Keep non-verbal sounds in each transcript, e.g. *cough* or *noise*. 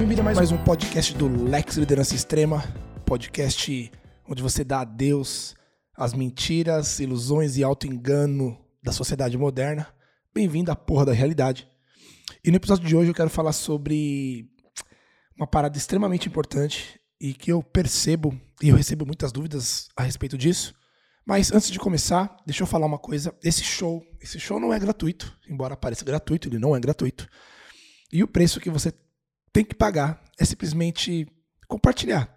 bem-vindo a mais, um podcast do Lex Liderança Extrema, podcast onde você dá a Deus as mentiras, ilusões e auto-engano da sociedade moderna. Bem-vindo à porra da realidade. E no episódio de hoje eu quero falar sobre uma parada extremamente importante e que eu percebo, e eu recebo muitas dúvidas a respeito disso. Mas antes de começar, deixa eu falar uma coisa. Esse show, esse show não é gratuito, embora pareça gratuito, ele não é gratuito. E o preço que você tem que pagar é simplesmente compartilhar.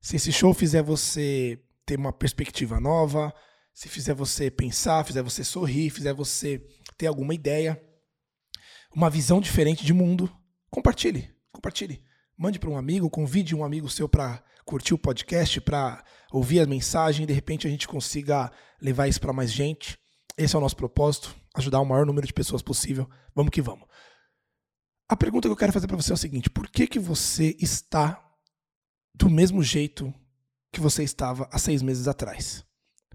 Se esse show fizer você ter uma perspectiva nova, se fizer você pensar, fizer você sorrir, fizer você ter alguma ideia, uma visão diferente de mundo, compartilhe, compartilhe. Mande para um amigo, convide um amigo seu para curtir o podcast, para ouvir a mensagem, de repente a gente consiga levar isso para mais gente. Esse é o nosso propósito, ajudar o maior número de pessoas possível. Vamos que vamos. A pergunta que eu quero fazer para você é o seguinte: por que, que você está do mesmo jeito que você estava há seis meses atrás?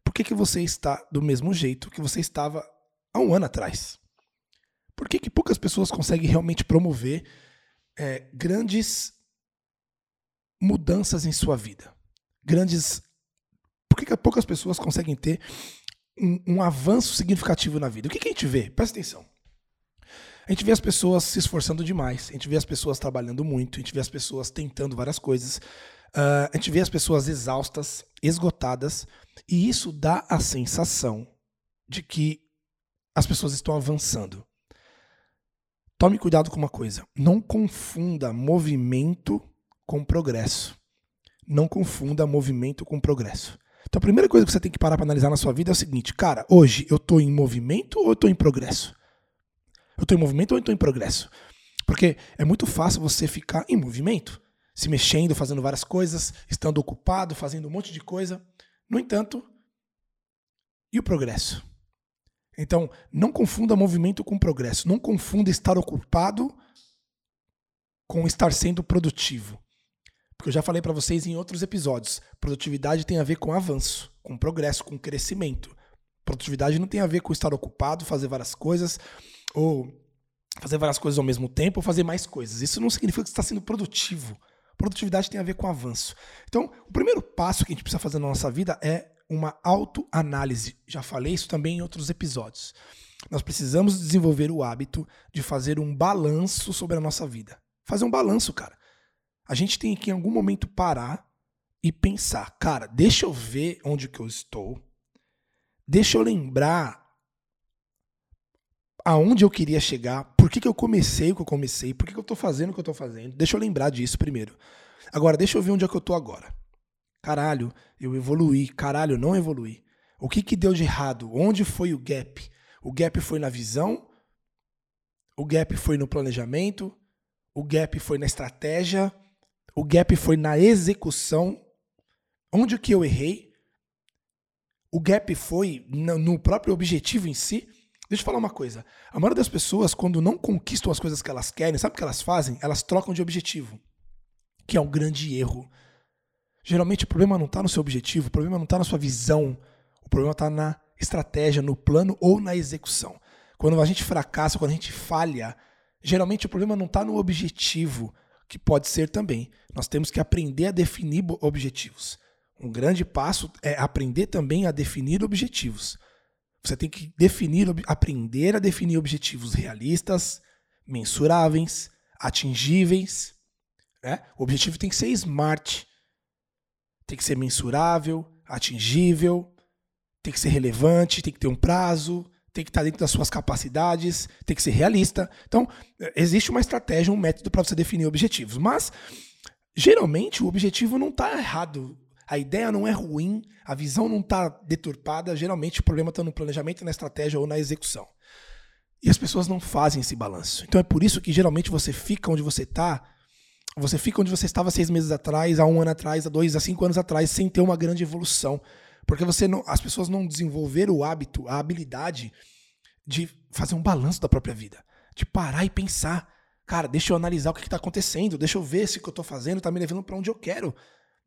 Por que, que você está do mesmo jeito que você estava há um ano atrás? Por que, que poucas pessoas conseguem realmente promover é, grandes mudanças em sua vida? Grandes. Por que, que poucas pessoas conseguem ter um, um avanço significativo na vida? O que, que a gente vê? Presta atenção. A gente vê as pessoas se esforçando demais, a gente vê as pessoas trabalhando muito, a gente vê as pessoas tentando várias coisas, uh, a gente vê as pessoas exaustas, esgotadas, e isso dá a sensação de que as pessoas estão avançando. Tome cuidado com uma coisa: não confunda movimento com progresso. Não confunda movimento com progresso. Então a primeira coisa que você tem que parar para analisar na sua vida é o seguinte, cara, hoje eu estou em movimento ou eu estou em progresso? Eu estou em movimento ou eu estou em progresso? Porque é muito fácil você ficar em movimento, se mexendo, fazendo várias coisas, estando ocupado, fazendo um monte de coisa. No entanto, e o progresso? Então, não confunda movimento com progresso. Não confunda estar ocupado com estar sendo produtivo. Porque eu já falei para vocês em outros episódios, produtividade tem a ver com avanço, com progresso, com crescimento. Produtividade não tem a ver com estar ocupado, fazer várias coisas, ou fazer várias coisas ao mesmo tempo, ou fazer mais coisas. Isso não significa que você está sendo produtivo. Produtividade tem a ver com avanço. Então, o primeiro passo que a gente precisa fazer na nossa vida é uma autoanálise. Já falei isso também em outros episódios. Nós precisamos desenvolver o hábito de fazer um balanço sobre a nossa vida. Fazer um balanço, cara. A gente tem que em algum momento parar e pensar, cara, deixa eu ver onde que eu estou. Deixa eu lembrar aonde eu queria chegar, por que, que eu comecei o que eu comecei, por que, que eu tô fazendo o que eu tô fazendo. Deixa eu lembrar disso primeiro. Agora, deixa eu ver onde é que eu tô agora. Caralho, eu evoluí. Caralho, eu não evoluí. O que, que deu de errado? Onde foi o gap? O gap foi na visão? O gap foi no planejamento? O gap foi na estratégia? O gap foi na execução? Onde que eu errei? O gap foi no próprio objetivo em si? Deixa eu falar uma coisa. A maioria das pessoas, quando não conquistam as coisas que elas querem, sabe o que elas fazem? Elas trocam de objetivo. Que é um grande erro. Geralmente o problema não está no seu objetivo, o problema não está na sua visão, o problema está na estratégia, no plano ou na execução. Quando a gente fracassa, quando a gente falha, geralmente o problema não está no objetivo, que pode ser também. Nós temos que aprender a definir objetivos. Um grande passo é aprender também a definir objetivos. Você tem que definir, aprender a definir objetivos realistas, mensuráveis, atingíveis. Né? O objetivo tem que ser smart, tem que ser mensurável, atingível, tem que ser relevante, tem que ter um prazo, tem que estar dentro das suas capacidades, tem que ser realista. Então, existe uma estratégia, um método para você definir objetivos. Mas, geralmente, o objetivo não está errado a ideia não é ruim, a visão não está deturpada, geralmente o problema está no planejamento, na estratégia ou na execução. E as pessoas não fazem esse balanço. Então é por isso que geralmente você fica onde você está, você fica onde você estava seis meses atrás, há um ano atrás, há dois, há cinco anos atrás, sem ter uma grande evolução. Porque você não, as pessoas não desenvolveram o hábito, a habilidade de fazer um balanço da própria vida. De parar e pensar. Cara, deixa eu analisar o que está acontecendo, deixa eu ver se o que eu estou fazendo está me levando para onde eu quero.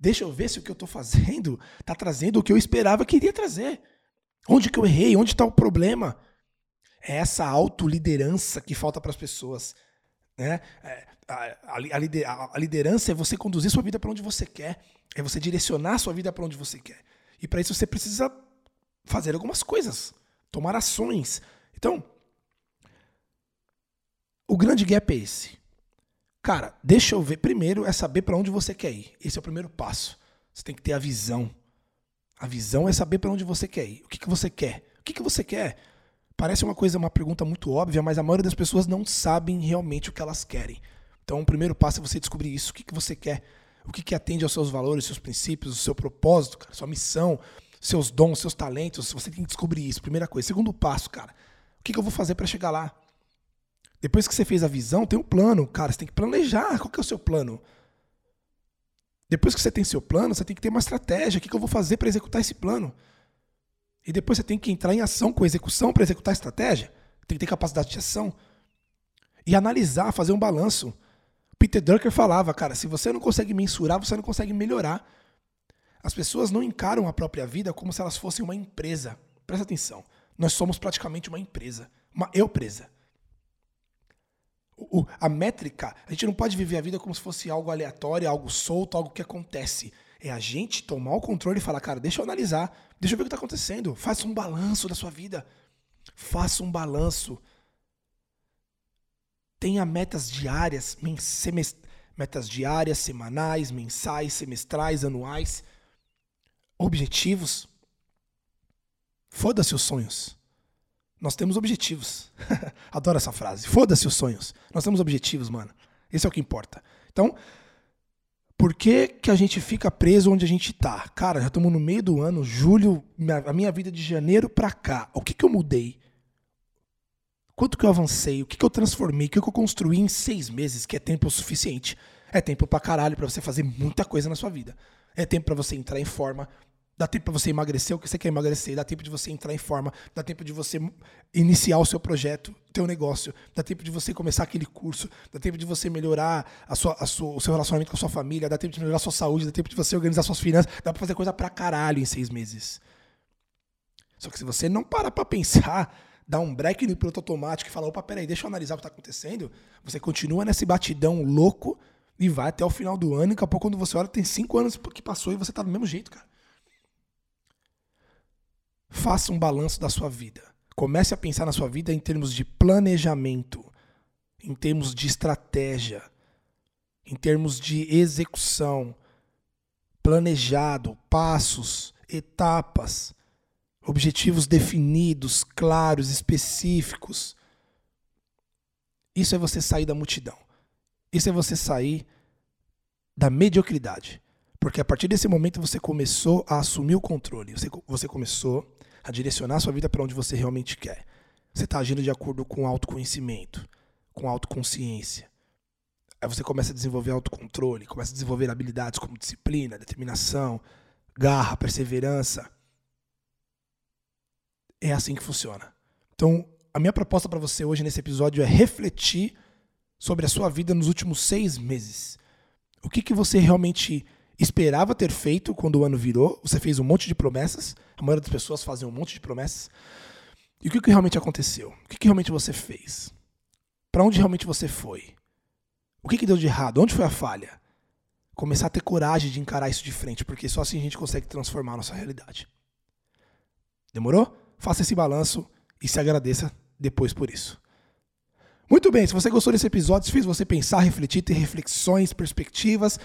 Deixa eu ver se o que eu estou fazendo está *laughs* trazendo o que eu esperava que iria trazer. Onde que eu errei? Onde está o problema? É essa autoliderança que falta para as pessoas. Né? É, A, a, a liderança é você conduzir sua vida para onde você quer. É você direcionar sua vida para onde você quer. E para isso você precisa fazer algumas coisas, tomar ações. Então, o grande gap é esse. Cara, deixa eu ver. Primeiro é saber para onde você quer ir. Esse é o primeiro passo. Você tem que ter a visão. A visão é saber para onde você quer ir. O que, que você quer? O que, que você quer? Parece uma coisa, uma pergunta muito óbvia, mas a maioria das pessoas não sabem realmente o que elas querem. Então, o primeiro passo é você descobrir isso. O que, que você quer? O que, que atende aos seus valores, seus princípios, o seu propósito, cara, sua missão, seus dons, seus talentos. Você tem que descobrir isso. Primeira coisa. Segundo passo, cara. O que, que eu vou fazer para chegar lá? Depois que você fez a visão, tem um plano. Cara, você tem que planejar. Qual que é o seu plano? Depois que você tem seu plano, você tem que ter uma estratégia. O que, que eu vou fazer para executar esse plano? E depois você tem que entrar em ação com execução para executar a estratégia. Tem que ter capacidade de ação. E analisar, fazer um balanço. Peter Drucker falava, cara, se você não consegue mensurar, você não consegue melhorar. As pessoas não encaram a própria vida como se elas fossem uma empresa. Presta atenção. Nós somos praticamente uma empresa. Uma eu presa. O, a métrica, a gente não pode viver a vida como se fosse algo aleatório, algo solto, algo que acontece. É a gente tomar o controle e falar, cara, deixa eu analisar, deixa eu ver o que está acontecendo. Faça um balanço da sua vida. Faça um balanço. Tenha metas diárias, metas diárias, semanais, mensais, semestrais, anuais. Objetivos. Foda-se os sonhos. Nós temos objetivos. *laughs* Adoro essa frase. Foda-se os sonhos. Nós temos objetivos, mano. Esse é o que importa. Então, por que, que a gente fica preso onde a gente tá? Cara, já estamos no meio do ano, julho, a minha vida de janeiro pra cá. O que, que eu mudei? Quanto que eu avancei? O que, que eu transformei? O que, que eu construí em seis meses? Que é tempo suficiente. É tempo pra caralho pra você fazer muita coisa na sua vida. É tempo para você entrar em forma, Dá tempo para você emagrecer o que você quer emagrecer, dá tempo de você entrar em forma, dá tempo de você iniciar o seu projeto, teu negócio, dá tempo de você começar aquele curso, dá tempo de você melhorar a sua, a sua, o seu relacionamento com a sua família, dá tempo de melhorar a sua saúde, dá tempo de você organizar suas finanças, dá para fazer coisa pra caralho em seis meses. Só que se você não parar pra pensar, dar um break no piloto automático e falar, opa, peraí, deixa eu analisar o que tá acontecendo, você continua nesse batidão louco e vai até o final do ano e daqui a pouco quando você olha tem cinco anos que passou e você tá do mesmo jeito, cara. Faça um balanço da sua vida. Comece a pensar na sua vida em termos de planejamento, em termos de estratégia, em termos de execução, planejado, passos, etapas, objetivos definidos, claros, específicos. Isso é você sair da multidão. Isso é você sair da mediocridade. Porque a partir desse momento você começou a assumir o controle. Você, você começou a direcionar a sua vida para onde você realmente quer. Você está agindo de acordo com autoconhecimento, com autoconsciência. Aí você começa a desenvolver autocontrole, começa a desenvolver habilidades como disciplina, determinação, garra, perseverança. É assim que funciona. Então, a minha proposta para você hoje nesse episódio é refletir sobre a sua vida nos últimos seis meses. O que, que você realmente esperava ter feito quando o ano virou. Você fez um monte de promessas. A maioria das pessoas fazem um monte de promessas. E o que, que realmente aconteceu? O que, que realmente você fez? Para onde realmente você foi? O que, que deu de errado? Onde foi a falha? Começar a ter coragem de encarar isso de frente, porque só assim a gente consegue transformar a nossa realidade. Demorou? Faça esse balanço e se agradeça depois por isso. Muito bem, se você gostou desse episódio, se fez você pensar, refletir, ter reflexões, perspectivas,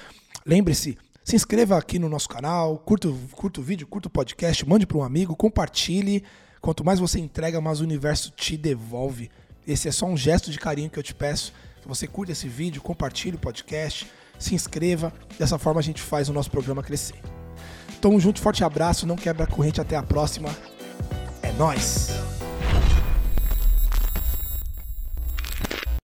lembre-se, se inscreva aqui no nosso canal, curta, curta o vídeo, curta o podcast, mande para um amigo, compartilhe. Quanto mais você entrega, mais o universo te devolve. Esse é só um gesto de carinho que eu te peço. Que você curta esse vídeo, compartilhe o podcast, se inscreva. Dessa forma a gente faz o nosso programa crescer. Tamo junto, forte abraço, não quebra a corrente, até a próxima. É nós.